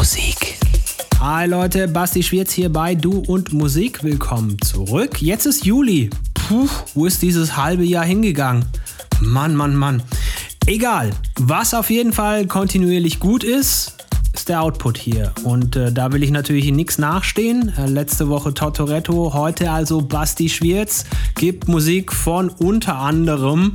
Musik. Hi Leute, Basti Schwierz hier bei Du und Musik. Willkommen zurück. Jetzt ist Juli. Puh, wo ist dieses halbe Jahr hingegangen? Mann, Mann, Mann. Egal. Was auf jeden Fall kontinuierlich gut ist, ist der Output hier. Und äh, da will ich natürlich nichts nachstehen. Äh, letzte Woche Tortoretto, heute also Basti Schwierz. Gibt Musik von unter anderem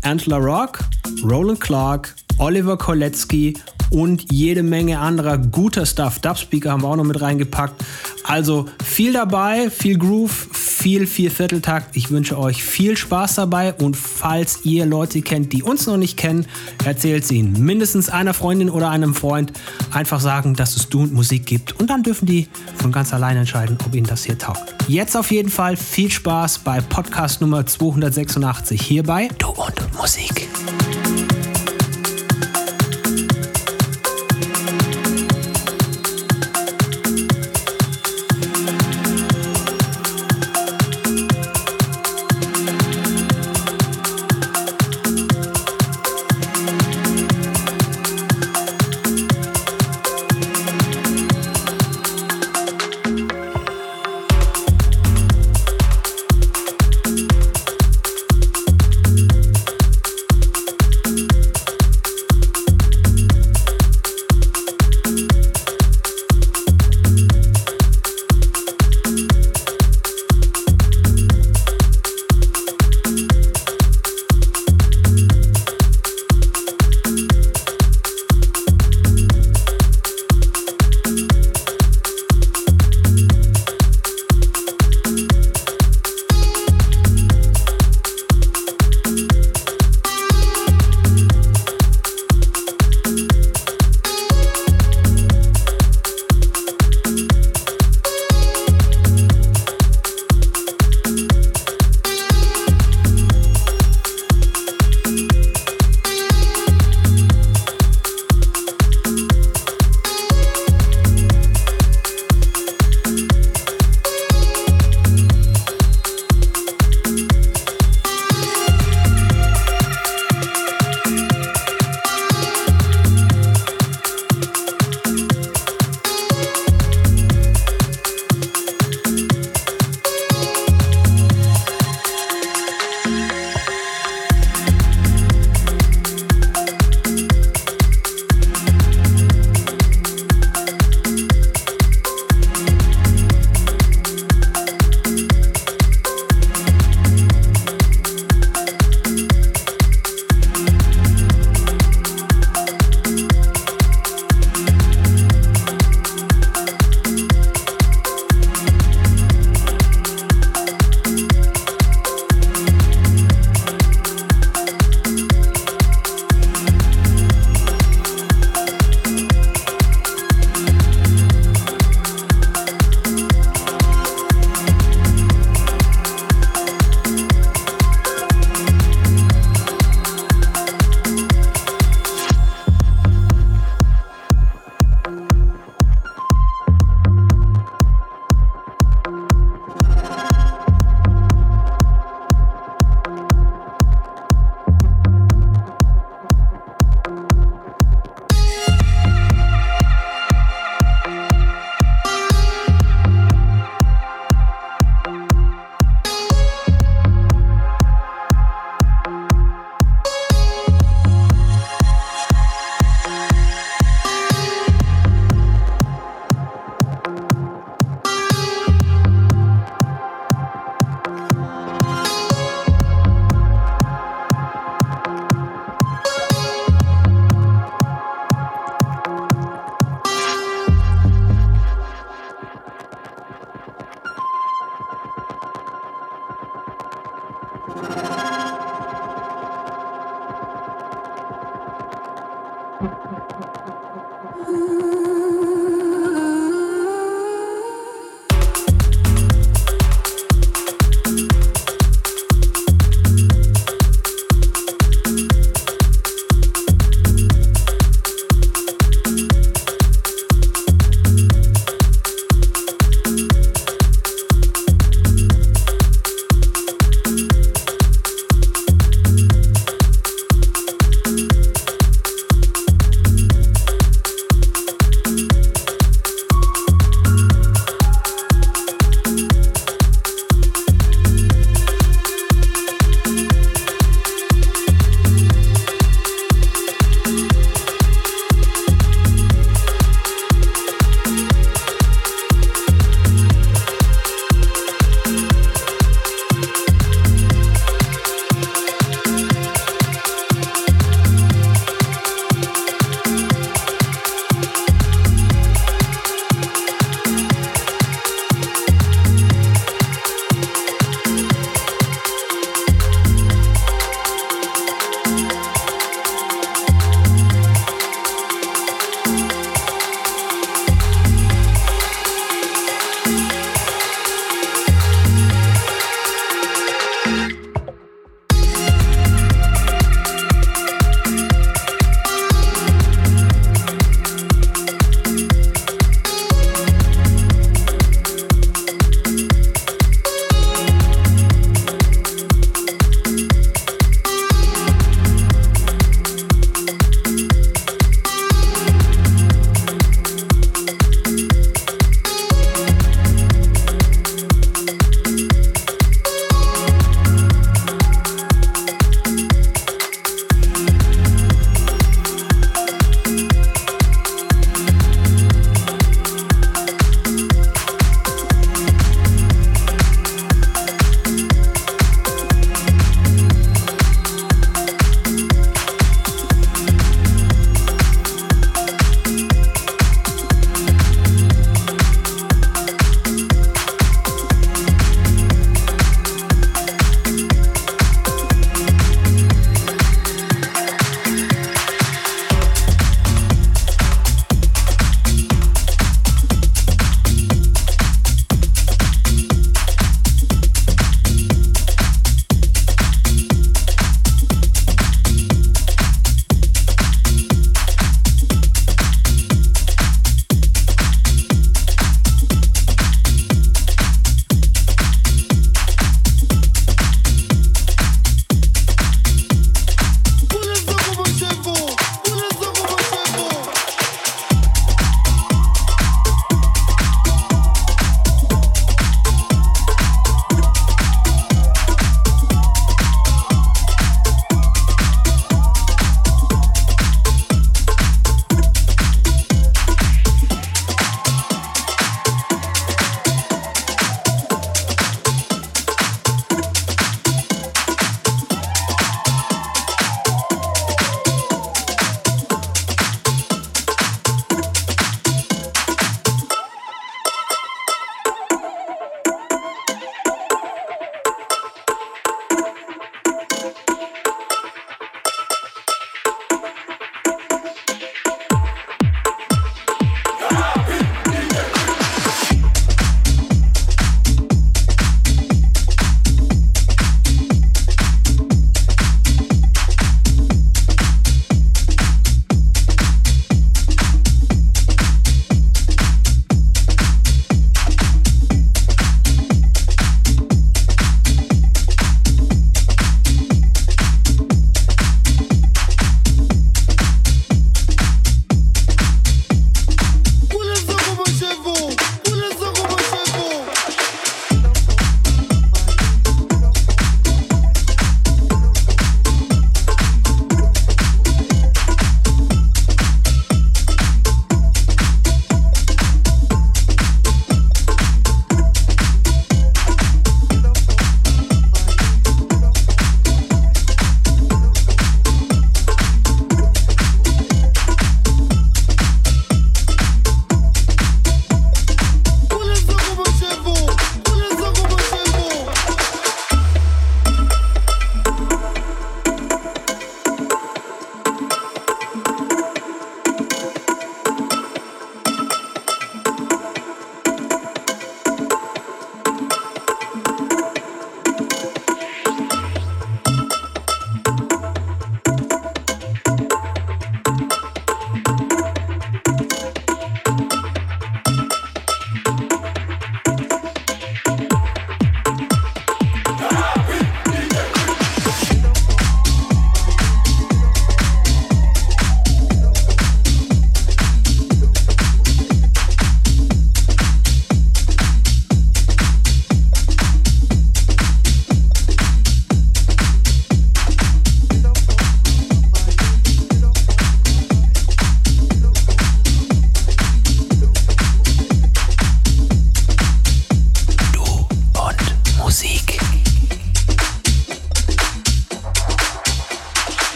Antler Rock, Roland Clark, Oliver Kolecki und jede Menge anderer guter Stuff. Dubspeaker haben wir auch noch mit reingepackt. Also viel dabei, viel Groove, viel, viel Vierteltakt. Ich wünsche euch viel Spaß dabei und falls ihr Leute kennt, die uns noch nicht kennen, erzählt sie ihnen. Mindestens einer Freundin oder einem Freund einfach sagen, dass es Du und Musik gibt und dann dürfen die von ganz allein entscheiden, ob ihnen das hier taugt. Jetzt auf jeden Fall viel Spaß bei Podcast Nummer 286 hierbei Du und Musik.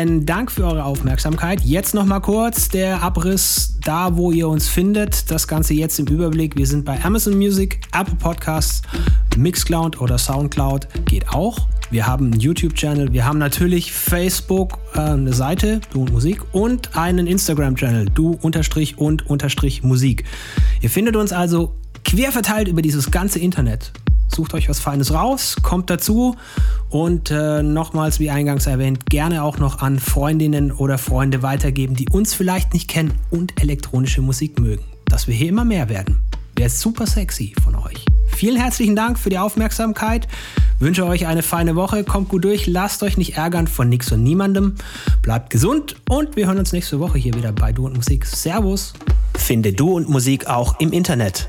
Vielen Dank für eure Aufmerksamkeit. Jetzt noch mal kurz der Abriss da, wo ihr uns findet. Das Ganze jetzt im Überblick. Wir sind bei Amazon Music, Apple Podcasts, Mixcloud oder Soundcloud. Geht auch. Wir haben einen YouTube-Channel. Wir haben natürlich Facebook, äh, eine Seite, Du und Musik, und einen Instagram-Channel, Du unterstrich und unterstrich Musik. Ihr findet uns also quer verteilt über dieses ganze Internet. Sucht euch was Feines raus, kommt dazu und äh, nochmals, wie eingangs erwähnt, gerne auch noch an Freundinnen oder Freunde weitergeben, die uns vielleicht nicht kennen und elektronische Musik mögen. Dass wir hier immer mehr werden. Wäre super sexy von euch. Vielen herzlichen Dank für die Aufmerksamkeit. Wünsche euch eine feine Woche. Kommt gut durch. Lasst euch nicht ärgern von nix und niemandem. Bleibt gesund und wir hören uns nächste Woche hier wieder bei Du und Musik. Servus. Finde Du und Musik auch im Internet.